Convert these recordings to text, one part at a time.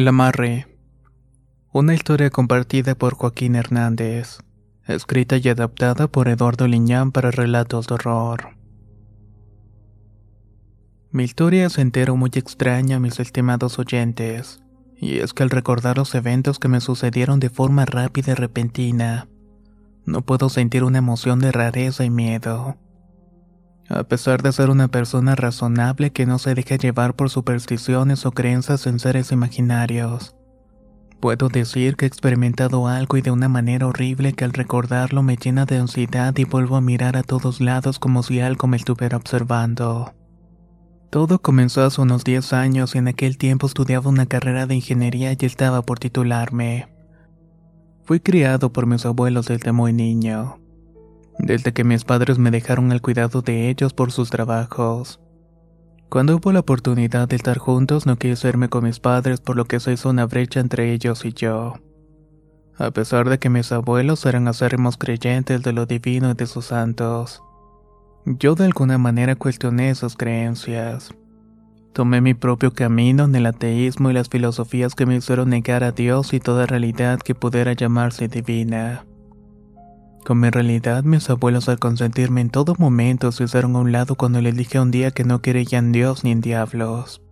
El amarre. Una historia compartida por Joaquín Hernández, escrita y adaptada por Eduardo Liñán para relatos de horror. Mi historia se entero muy extraña, mis estimados oyentes, y es que al recordar los eventos que me sucedieron de forma rápida y repentina, no puedo sentir una emoción de rareza y miedo. A pesar de ser una persona razonable que no se deja llevar por supersticiones o creencias en seres imaginarios, puedo decir que he experimentado algo y de una manera horrible que al recordarlo me llena de ansiedad y vuelvo a mirar a todos lados como si algo me estuviera observando. Todo comenzó hace unos 10 años y en aquel tiempo estudiaba una carrera de ingeniería y estaba por titularme. Fui criado por mis abuelos desde muy niño desde que mis padres me dejaron al cuidado de ellos por sus trabajos. Cuando hubo la oportunidad de estar juntos no quise irme con mis padres por lo que se hizo una brecha entre ellos y yo. A pesar de que mis abuelos eran acérrimos creyentes de lo divino y de sus santos, yo de alguna manera cuestioné esas creencias. Tomé mi propio camino en el ateísmo y las filosofías que me hicieron negar a Dios y toda realidad que pudiera llamarse divina. Con mi realidad, mis abuelos al consentirme en todo momento se hicieron a un lado cuando les dije un día que no creían en Dios ni en diablos.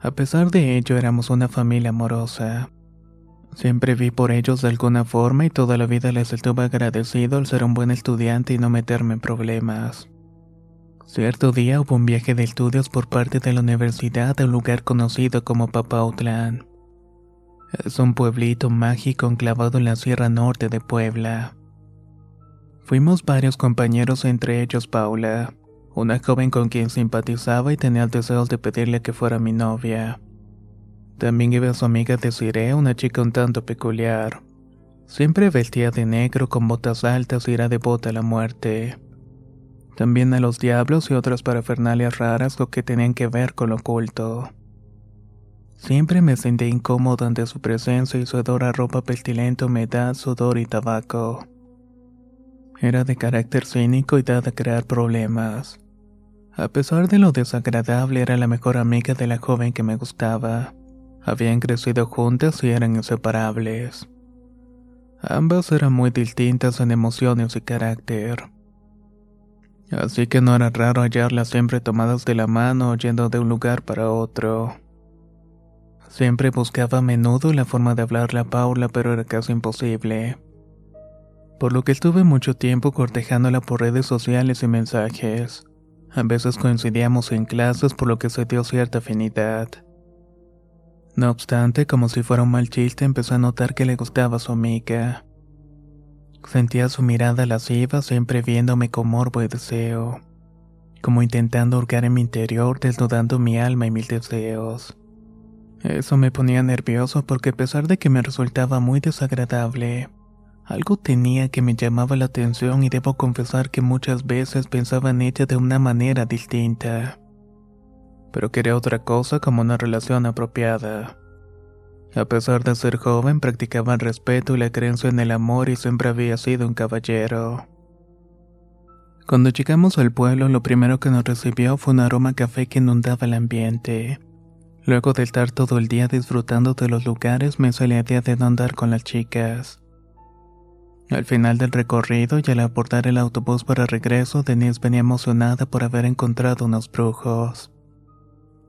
A pesar de ello, éramos una familia amorosa. Siempre vi por ellos de alguna forma y toda la vida les estuve agradecido al ser un buen estudiante y no meterme en problemas. Cierto día hubo un viaje de estudios por parte de la universidad a un lugar conocido como Papautlán. Es un pueblito mágico enclavado en la Sierra Norte de Puebla. Fuimos varios compañeros, entre ellos Paula, una joven con quien simpatizaba y tenía deseos de pedirle que fuera mi novia. También iba su amiga Desiree, una chica un tanto peculiar. Siempre vestía de negro con botas altas y era devota a la muerte. También a los diablos y otras parafernalias raras o que tenían que ver con lo oculto. Siempre me sentí incómodo ante su presencia y su hedora ropa pestilenta, humedad, sudor y tabaco. Era de carácter cínico y dada a crear problemas. A pesar de lo desagradable, era la mejor amiga de la joven que me gustaba. Habían crecido juntas y eran inseparables. Ambas eran muy distintas en emociones y carácter. Así que no era raro hallarlas siempre tomadas de la mano yendo de un lugar para otro. Siempre buscaba a menudo la forma de hablarle a Paula, pero era casi imposible por lo que estuve mucho tiempo cortejándola por redes sociales y mensajes. A veces coincidíamos en clases por lo que se dio cierta afinidad. No obstante, como si fuera un mal chiste, empecé a notar que le gustaba su amiga. Sentía su mirada lasciva siempre viéndome con morbo y deseo, como intentando hurgar en mi interior desnudando mi alma y mis deseos. Eso me ponía nervioso porque a pesar de que me resultaba muy desagradable, algo tenía que me llamaba la atención y debo confesar que muchas veces pensaba en ella de una manera distinta. Pero quería otra cosa como una relación apropiada. A pesar de ser joven, practicaba el respeto y la creencia en el amor y siempre había sido un caballero. Cuando llegamos al pueblo, lo primero que nos recibió fue un aroma a café que inundaba el ambiente. Luego de estar todo el día disfrutando de los lugares, me salí a día de no andar con las chicas. Al final del recorrido y al abordar el autobús para regreso, Denise venía emocionada por haber encontrado unos brujos.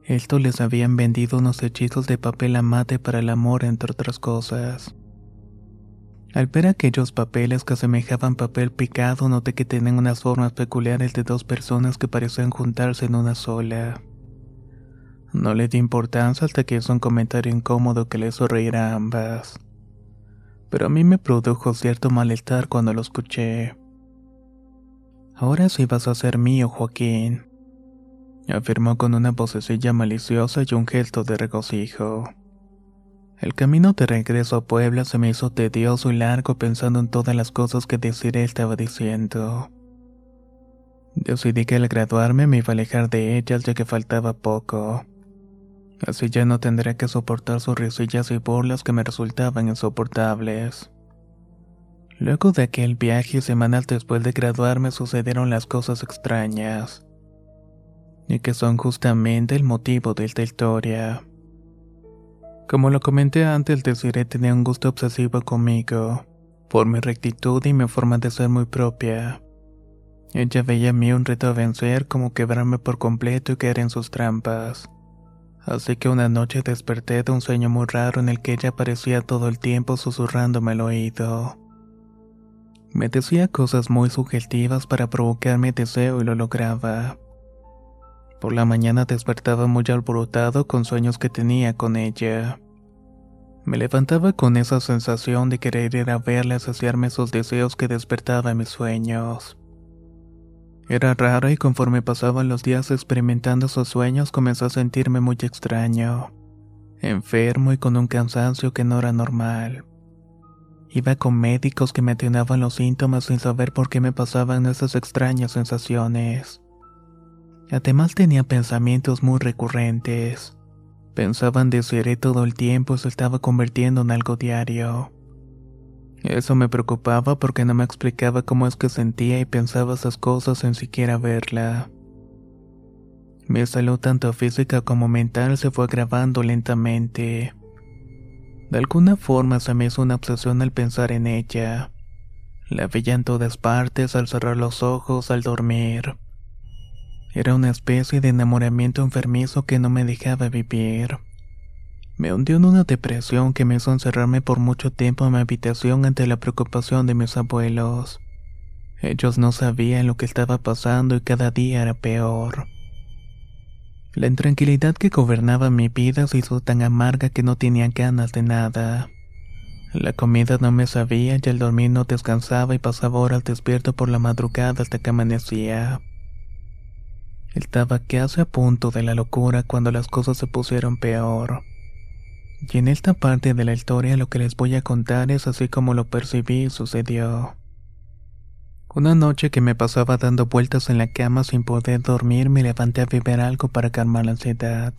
Estos les habían vendido unos hechizos de papel amate para el amor, entre otras cosas. Al ver aquellos papeles que asemejaban papel picado, noté que tenían unas formas peculiares de dos personas que parecían juntarse en una sola. No le di importancia hasta que hizo un comentario incómodo que le hizo reír a ambas. Pero a mí me produjo cierto malestar cuando lo escuché. Ahora sí vas a ser mío, Joaquín, afirmó con una vocecilla maliciosa y un gesto de regocijo. El camino de regreso a Puebla se me hizo tedioso y largo pensando en todas las cosas que Desiree estaba diciendo. Decidí que al graduarme me iba a alejar de ellas ya que faltaba poco. Así ya no tendría que soportar sus risillas y burlas que me resultaban insoportables. Luego de aquel viaje y semanas después de graduarme sucedieron las cosas extrañas. Y que son justamente el motivo de esta historia. Como lo comenté antes, Desiree tenía un gusto obsesivo conmigo, por mi rectitud y mi forma de ser muy propia. Ella veía en mí un reto a vencer como quebrarme por completo y caer en sus trampas. Así que una noche desperté de un sueño muy raro en el que ella aparecía todo el tiempo susurrándome al oído. Me decía cosas muy sugestivas para provocarme deseo y lo lograba. Por la mañana despertaba muy alborotado con sueños que tenía con ella. Me levantaba con esa sensación de querer ir a verla saciarme esos deseos que despertaba en mis sueños. Era raro y conforme pasaban los días experimentando esos sueños comencé a sentirme muy extraño, enfermo y con un cansancio que no era normal. Iba con médicos que me atenuaban los síntomas sin saber por qué me pasaban esas extrañas sensaciones. Además tenía pensamientos muy recurrentes. Pensaban desearé todo el tiempo y se estaba convirtiendo en algo diario. Eso me preocupaba porque no me explicaba cómo es que sentía y pensaba esas cosas sin siquiera verla. Mi salud tanto física como mental se fue agravando lentamente. De alguna forma se me hizo una obsesión al pensar en ella. La veía en todas partes al cerrar los ojos, al dormir. Era una especie de enamoramiento enfermizo que no me dejaba vivir. Me hundió en una depresión que me hizo encerrarme por mucho tiempo en mi habitación ante la preocupación de mis abuelos. Ellos no sabían lo que estaba pasando y cada día era peor. La intranquilidad que gobernaba mi vida se hizo tan amarga que no tenía ganas de nada. La comida no me sabía y al dormir no descansaba y pasaba horas despierto por la madrugada hasta que amanecía. Estaba casi a punto de la locura cuando las cosas se pusieron peor. Y en esta parte de la historia lo que les voy a contar es así como lo percibí y sucedió. Una noche que me pasaba dando vueltas en la cama sin poder dormir me levanté a beber algo para calmar la ansiedad.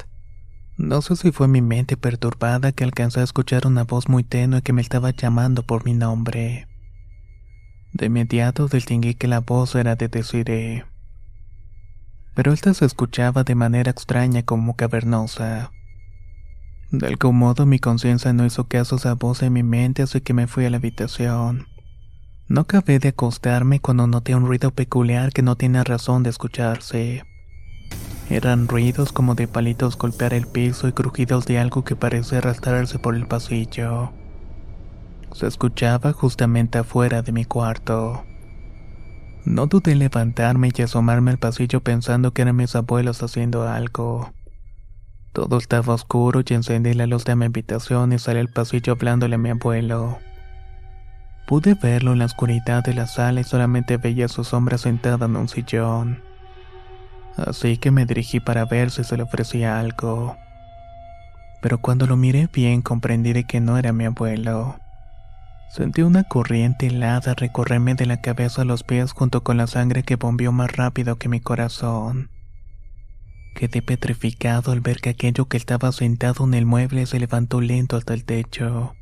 No sé si fue mi mente perturbada que alcanzé a escuchar una voz muy tenue que me estaba llamando por mi nombre. De inmediato distinguí que la voz era de Desiree pero esta se escuchaba de manera extraña como cavernosa. De algún modo mi conciencia no hizo caso a esa voz en mi mente así que me fui a la habitación. No acabé de acostarme cuando noté un ruido peculiar que no tiene razón de escucharse. Eran ruidos como de palitos golpear el piso y crujidos de algo que parecía arrastrarse por el pasillo. Se escuchaba justamente afuera de mi cuarto. No dudé en levantarme y asomarme al pasillo pensando que eran mis abuelos haciendo algo. Todo estaba oscuro y encendí la luz de mi habitación y salí al pasillo hablándole a mi abuelo. Pude verlo en la oscuridad de la sala y solamente veía su sombra sentada en un sillón. Así que me dirigí para ver si se le ofrecía algo. Pero cuando lo miré bien comprendí que no era mi abuelo. Sentí una corriente helada recorrerme de la cabeza a los pies junto con la sangre que bombeó más rápido que mi corazón. Quedé petrificado al ver que aquello que estaba sentado en el mueble se levantó lento hasta el techo.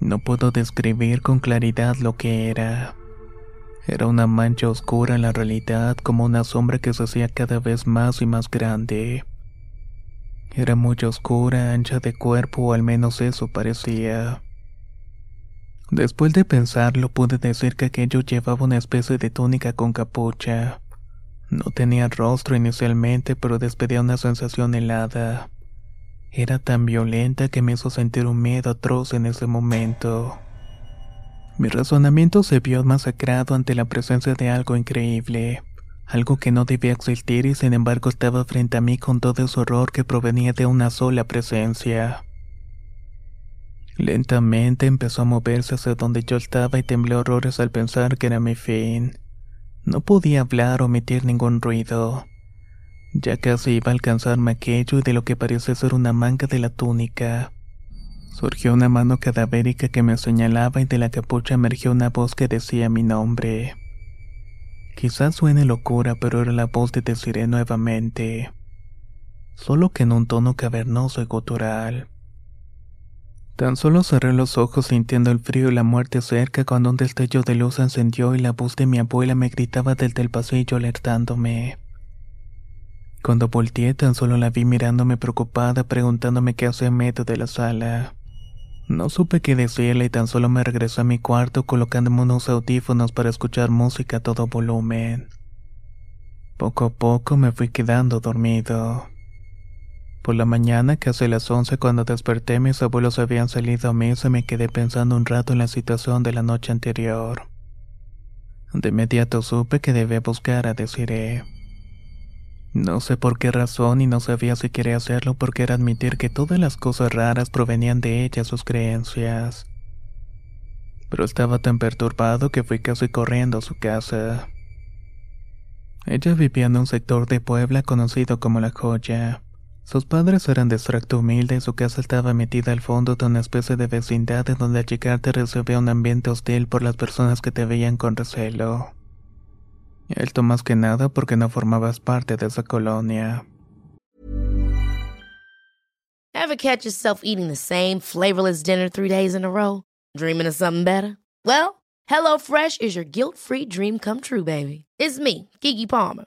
No puedo describir con claridad lo que era. Era una mancha oscura en la realidad como una sombra que se hacía cada vez más y más grande. Era muy oscura, ancha de cuerpo o al menos eso parecía. Después de pensarlo pude decir que aquello llevaba una especie de túnica con capucha. No tenía rostro inicialmente, pero despedía una sensación helada. Era tan violenta que me hizo sentir un miedo atroz en ese momento. Mi razonamiento se vio masacrado ante la presencia de algo increíble, algo que no debía existir y sin embargo estaba frente a mí con todo su horror que provenía de una sola presencia. Lentamente empezó a moverse hacia donde yo estaba y temblé horrores al pensar que era mi fin. No podía hablar o emitir ningún ruido. Ya casi iba a alcanzarme aquello y de lo que parecía ser una manga de la túnica. Surgió una mano cadavérica que me señalaba y de la capucha emergió una voz que decía mi nombre. Quizás suene locura, pero era la voz de Desiree nuevamente. Solo que en un tono cavernoso y gutural. Tan solo cerré los ojos sintiendo el frío y la muerte cerca cuando un destello de luz encendió y la voz de mi abuela me gritaba desde el pasillo alertándome. Cuando volteé tan solo la vi mirándome preocupada preguntándome qué hacía en medio de la sala. No supe qué decirle y tan solo me regresé a mi cuarto colocándome unos audífonos para escuchar música a todo volumen. Poco a poco me fui quedando dormido. Por la mañana, casi a las once, cuando desperté, mis abuelos habían salido a misa y me quedé pensando un rato en la situación de la noche anterior. De inmediato supe que debía buscar a Desiree. No sé por qué razón y no sabía si quería hacerlo porque era admitir que todas las cosas raras provenían de ella, sus creencias. Pero estaba tan perturbado que fui casi corriendo a su casa. Ella vivía en un sector de Puebla conocido como La Joya. Sus padres eran de extracto humilde y su casa estaba metida al fondo de una especie de vecindad en donde al llegar te recibía un ambiente hostil por las personas que te veían con recelo. Esto más que nada porque no formabas parte de esa colonia. Ever catch yourself eating the same flavorless dinner three days in a row? Dreaming of something better? Well, HelloFresh is your guilt-free dream come true, baby. It's me, Kiki Palmer.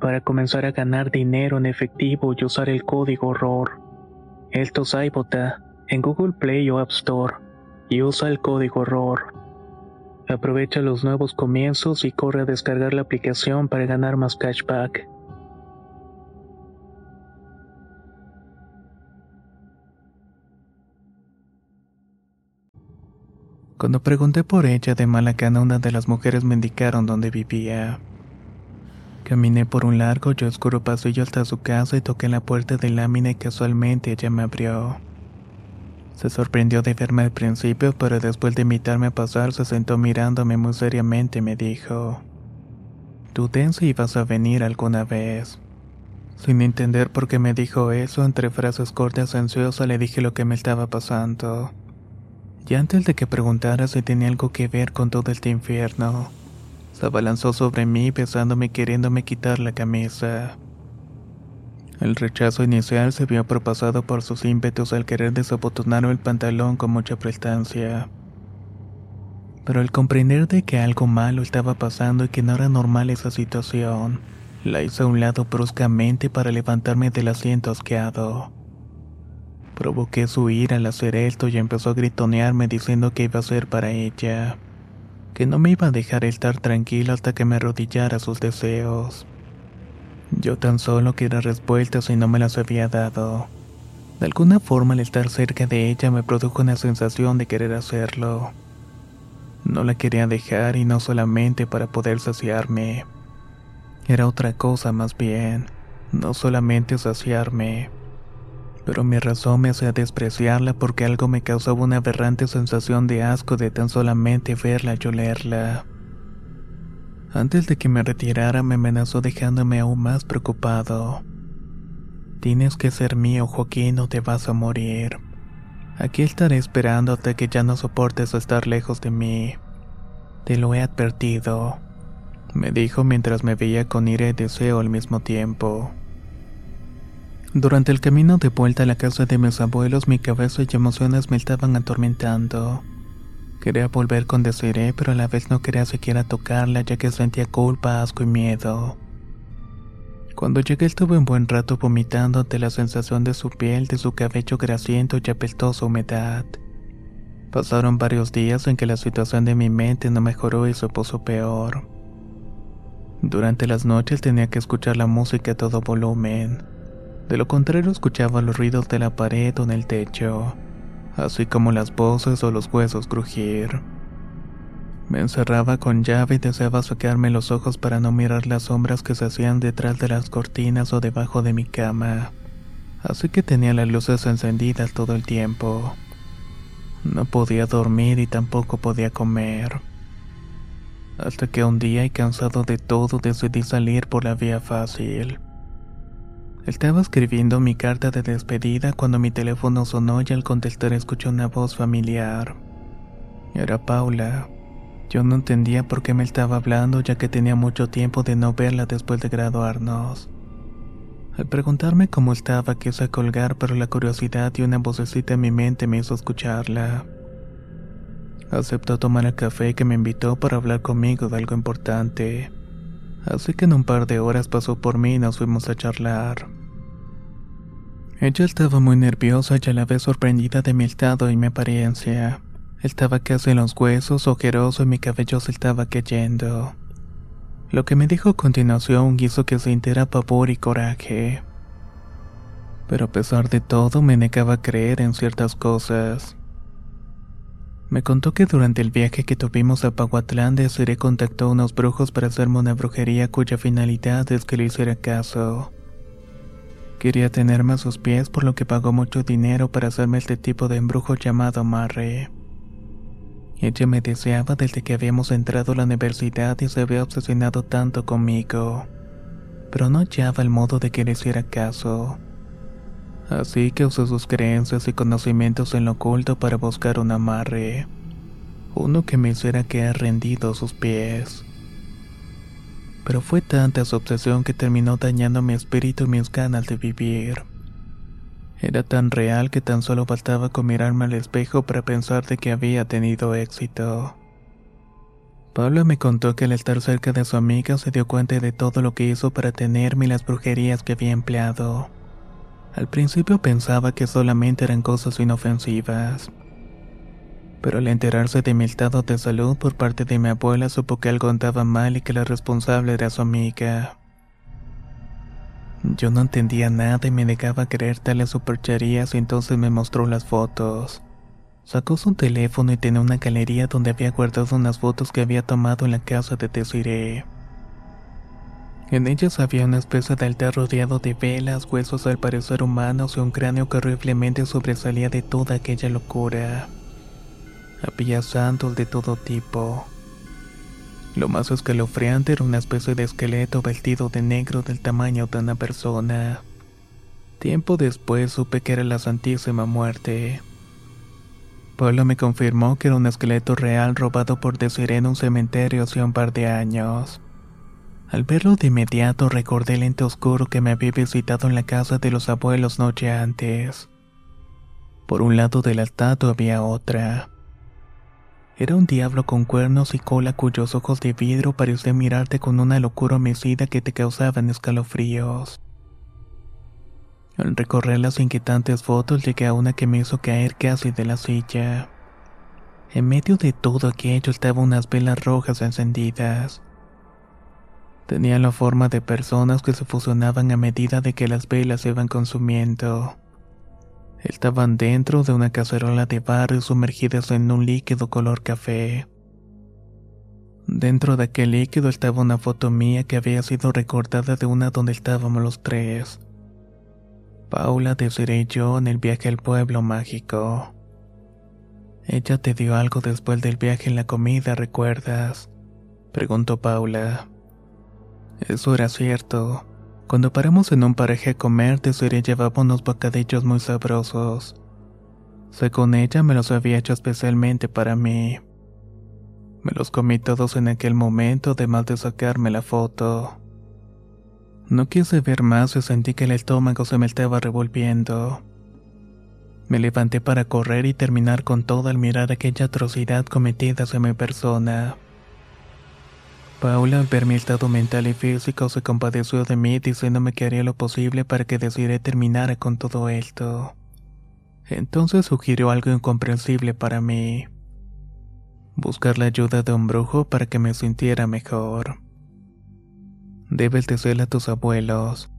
para comenzar a ganar dinero en efectivo y usar el código ROR. Esto es iBota en Google Play o App Store y usa el código ROR. Aprovecha los nuevos comienzos y corre a descargar la aplicación para ganar más cashback. Cuando pregunté por ella de mala gana, una de las mujeres me indicaron dónde vivía. Caminé por un largo y oscuro pasillo hasta su casa y toqué la puerta de lámina y casualmente ella me abrió. Se sorprendió de verme al principio, pero después de invitarme a pasar se sentó mirándome muy seriamente y me dijo, Dudé si ibas a venir alguna vez. Sin entender por qué me dijo eso, entre frases cortas y ansiosas le dije lo que me estaba pasando y antes de que preguntara si tenía algo que ver con todo este infierno, se abalanzó sobre mí besándome queriéndome quitar la camisa. El rechazo inicial se vio propasado por sus ímpetus al querer desabotonar el pantalón con mucha prestancia. Pero al comprender de que algo malo estaba pasando y que no era normal esa situación, la hice a un lado bruscamente para levantarme del asiento asqueado. Provoqué su ira al hacer esto y empezó a gritonearme diciendo que iba a ser para ella, que no me iba a dejar estar tranquilo hasta que me arrodillara sus deseos. Yo tan solo quería respuestas y no me las había dado. De alguna forma al estar cerca de ella me produjo una sensación de querer hacerlo. No la quería dejar y no solamente para poder saciarme. Era otra cosa más bien, no solamente saciarme pero mi razón me hacía despreciarla porque algo me causaba una aberrante sensación de asco de tan solamente verla y olerla. Antes de que me retirara me amenazó dejándome aún más preocupado. Tienes que ser mío, Joaquín, o te vas a morir. Aquí estaré esperando hasta que ya no soportes estar lejos de mí. Te lo he advertido, me dijo mientras me veía con ira y deseo al mismo tiempo. Durante el camino de vuelta a la casa de mis abuelos, mi cabeza y emociones me estaban atormentando. Quería volver con Desiree, pero a la vez no quería siquiera tocarla, ya que sentía culpa, asco y miedo. Cuando llegué estuve un buen rato vomitando ante la sensación de su piel, de su cabello grasiento y apestosa humedad. Pasaron varios días en que la situación de mi mente no mejoró y se puso peor. Durante las noches tenía que escuchar la música a todo volumen. De lo contrario escuchaba los ruidos de la pared o en el techo, así como las voces o los huesos crujir. Me encerraba con llave y deseaba sacarme los ojos para no mirar las sombras que se hacían detrás de las cortinas o debajo de mi cama, así que tenía las luces encendidas todo el tiempo. No podía dormir y tampoco podía comer. Hasta que un día y cansado de todo decidí salir por la vía fácil. Estaba escribiendo mi carta de despedida cuando mi teléfono sonó y al contestar escuché una voz familiar. Era Paula. Yo no entendía por qué me estaba hablando ya que tenía mucho tiempo de no verla después de graduarnos. Al preguntarme cómo estaba quise colgar pero la curiosidad y una vocecita en mi mente me hizo escucharla. Aceptó tomar el café que me invitó para hablar conmigo de algo importante. Así que en un par de horas pasó por mí y nos fuimos a charlar. Ella estaba muy nerviosa y a la vez sorprendida de mi estado y mi apariencia. Estaba casi en los huesos, ojeroso y mi cabello se estaba cayendo. Lo que me dijo a continuación hizo que sintiera pavor y coraje. Pero a pesar de todo me negaba a creer en ciertas cosas. Me contó que durante el viaje que tuvimos a Paguatlán Desiree contactó a unos brujos para hacerme una brujería cuya finalidad es que le hiciera caso. Quería tenerme a sus pies por lo que pagó mucho dinero para hacerme este tipo de embrujo llamado amarre. Ella me deseaba desde que habíamos entrado a la universidad y se había obsesionado tanto conmigo, pero no hallaba el modo de que le hiciera caso. Así que usó sus creencias y conocimientos en lo oculto para buscar un amarre, uno que me hiciera quedar rendido a sus pies pero fue tanta su obsesión que terminó dañando mi espíritu y mis ganas de vivir. Era tan real que tan solo faltaba con mirarme al espejo para pensar de que había tenido éxito. Pablo me contó que al estar cerca de su amiga se dio cuenta de todo lo que hizo para tenerme y las brujerías que había empleado. Al principio pensaba que solamente eran cosas inofensivas. Pero al enterarse de mi estado de salud por parte de mi abuela supo que algo andaba mal y que la responsable era su amiga. Yo no entendía nada y me negaba a creer tales supercherías y entonces me mostró las fotos. Sacó su teléfono y tenía una galería donde había guardado unas fotos que había tomado en la casa de Desiree. En ellas había una especie de altar rodeado de velas, huesos al parecer humanos y un cráneo que horriblemente sobresalía de toda aquella locura. Había santos de todo tipo. Lo más escalofriante era una especie de esqueleto vestido de negro del tamaño de una persona. Tiempo después supe que era la Santísima Muerte. Pablo me confirmó que era un esqueleto real robado por Desiree en un cementerio hace un par de años. Al verlo de inmediato recordé el ente oscuro que me había visitado en la casa de los abuelos noche antes. Por un lado de la estatua había otra. Era un diablo con cuernos y cola cuyos ojos de vidrio parecían mirarte con una locura homicida que te causaban escalofríos. Al recorrer las inquietantes fotos llegué a una que me hizo caer casi de la silla. En medio de todo aquello estaban unas velas rojas encendidas. Tenían la forma de personas que se fusionaban a medida de que las velas se iban consumiendo. Estaban dentro de una cacerola de barro sumergidas en un líquido color café. Dentro de aquel líquido estaba una foto mía que había sido recordada de una donde estábamos los tres. Paula, Desiree y yo en el viaje al pueblo mágico. Ella te dio algo después del viaje en la comida, ¿recuerdas? Preguntó Paula. Eso era cierto. Cuando paramos en un paraje a comer, Desiree llevaba unos bocadillos muy sabrosos. Según ella, me los había hecho especialmente para mí. Me los comí todos en aquel momento, además de sacarme la foto. No quise ver más y sentí que el estómago se me estaba revolviendo. Me levanté para correr y terminar con todo al mirar aquella atrocidad cometida hacia mi persona. Paula, al ver mi estado mental y físico, se compadeció de mí diciéndome que haría lo posible para que Desiree terminara con todo esto. Entonces sugirió algo incomprensible para mí. Buscar la ayuda de un brujo para que me sintiera mejor. Debes decirle a tus abuelos.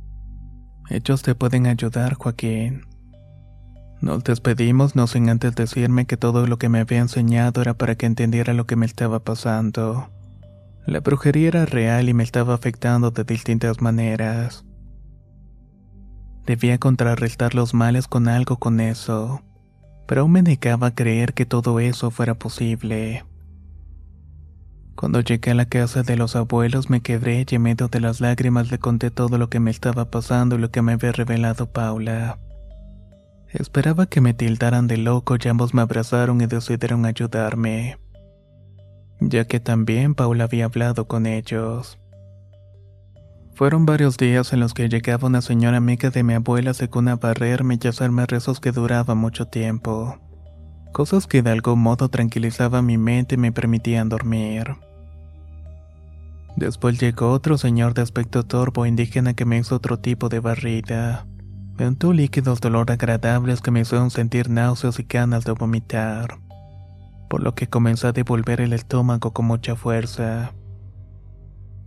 Ellos te pueden ayudar, Joaquín. Nos despedimos no sin antes decirme que todo lo que me había enseñado era para que entendiera lo que me estaba pasando. La brujería era real y me estaba afectando de distintas maneras. Debía contrarrestar los males con algo con eso, pero aún me negaba a creer que todo eso fuera posible. Cuando llegué a la casa de los abuelos me quebré y en medio de las lágrimas le conté todo lo que me estaba pasando y lo que me había revelado Paula. Esperaba que me tildaran de loco y ambos me abrazaron y decidieron ayudarme ya que también Paula había hablado con ellos. Fueron varios días en los que llegaba una señora amiga de mi abuela según a barrerme y hacerme rezos que duraban mucho tiempo. Cosas que de algún modo tranquilizaban mi mente y me permitían dormir. Después llegó otro señor de aspecto torvo indígena que me hizo otro tipo de barrida. Me untó líquidos dolor agradables que me hicieron sentir náuseas y ganas de vomitar por lo que comencé a devolver el estómago con mucha fuerza.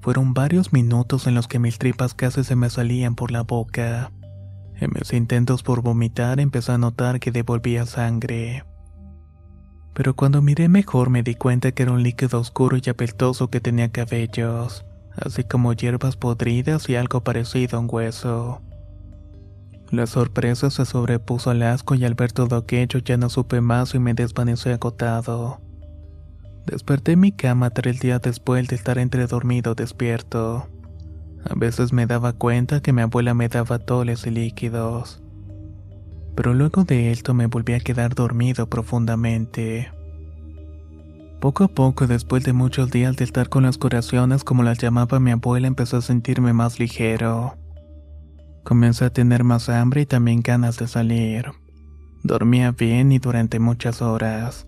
Fueron varios minutos en los que mis tripas casi se me salían por la boca. En mis intentos por vomitar empecé a notar que devolvía sangre. Pero cuando miré mejor me di cuenta que era un líquido oscuro y apeltoso que tenía cabellos, así como hierbas podridas y algo parecido a un hueso. La sorpresa se sobrepuso al asco y al ver todo aquello ya no supe más y me desvanecí agotado. Desperté en mi cama tres días después de estar entre dormido despierto. A veces me daba cuenta que mi abuela me daba toles y líquidos. Pero luego de esto me volví a quedar dormido profundamente. Poco a poco, después de muchos días de estar con las curaciones como las llamaba mi abuela, empecé a sentirme más ligero. Comencé a tener más hambre y también ganas de salir. Dormía bien y durante muchas horas.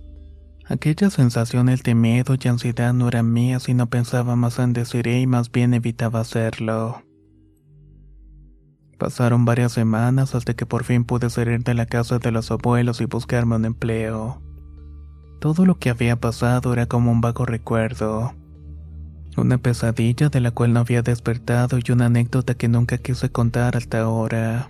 Aquellas sensaciones de miedo y ansiedad no eran mías y no pensaba más en decir y más bien evitaba hacerlo. Pasaron varias semanas hasta que por fin pude salir de la casa de los abuelos y buscarme un empleo. Todo lo que había pasado era como un vago recuerdo. Una pesadilla de la cual no había despertado y una anécdota que nunca quise contar hasta ahora.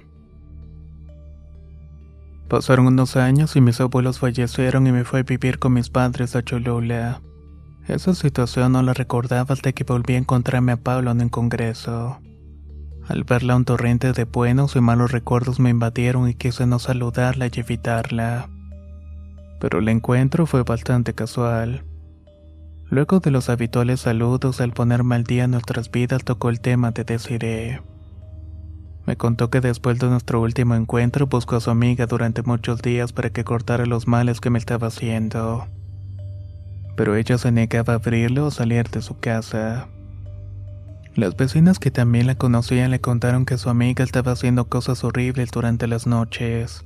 Pasaron unos años y mis abuelos fallecieron y me fui a vivir con mis padres a Cholula. Esa situación no la recordaba hasta que volví a encontrarme a Pablo en el congreso. Al verla un torrente de buenos y malos recuerdos me invadieron y quise no saludarla y evitarla. Pero el encuentro fue bastante casual. Luego de los habituales saludos, al ponerme al día en nuestras vidas, tocó el tema de Desiree. Me contó que después de nuestro último encuentro buscó a su amiga durante muchos días para que cortara los males que me estaba haciendo. Pero ella se negaba a abrirlo o salir de su casa. Las vecinas que también la conocían le contaron que su amiga estaba haciendo cosas horribles durante las noches.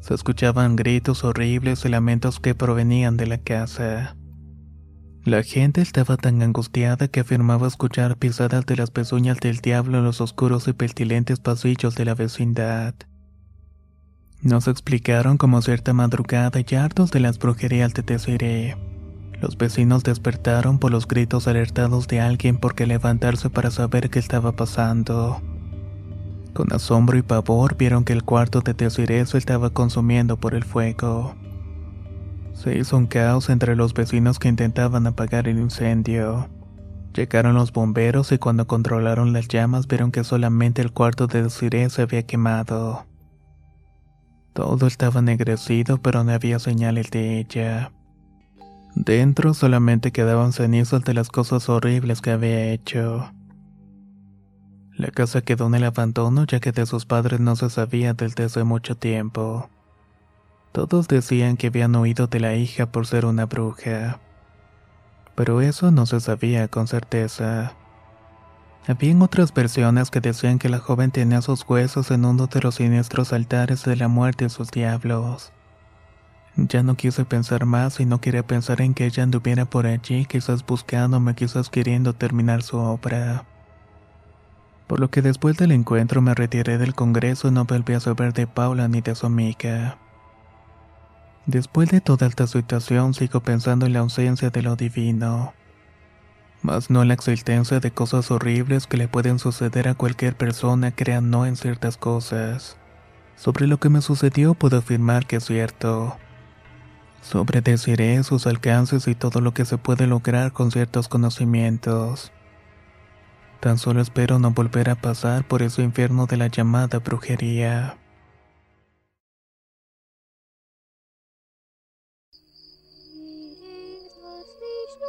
Se escuchaban gritos horribles y lamentos que provenían de la casa. La gente estaba tan angustiada que afirmaba escuchar pisadas de las pezuñas del diablo en los oscuros y pestilentes pasillos de la vecindad. Nos explicaron como cierta madrugada y hartos de las brujerías de Desiree los vecinos despertaron por los gritos alertados de alguien por qué levantarse para saber qué estaba pasando. Con asombro y pavor vieron que el cuarto de Desiree se estaba consumiendo por el fuego. Se hizo un caos entre los vecinos que intentaban apagar el incendio. Llegaron los bomberos y cuando controlaron las llamas vieron que solamente el cuarto de Desiree se había quemado. Todo estaba ennegrecido pero no había señales de ella. Dentro solamente quedaban cenizas de las cosas horribles que había hecho. La casa quedó en el abandono ya que de sus padres no se sabía desde hace mucho tiempo. Todos decían que habían oído de la hija por ser una bruja. Pero eso no se sabía con certeza. Habían otras versiones que decían que la joven tenía sus huesos en uno de los siniestros altares de la muerte de sus diablos. Ya no quise pensar más y no quería pensar en que ella anduviera por allí, quizás buscándome, quizás queriendo terminar su obra. Por lo que después del encuentro me retiré del Congreso y no volví a saber de Paula ni de su amiga. Después de toda esta situación sigo pensando en la ausencia de lo divino, mas no en la existencia de cosas horribles que le pueden suceder a cualquier persona crean no en ciertas cosas. Sobre lo que me sucedió puedo afirmar que es cierto. Sobre Desiree, sus alcances y todo lo que se puede lograr con ciertos conocimientos. Tan solo espero no volver a pasar por ese infierno de la llamada brujería.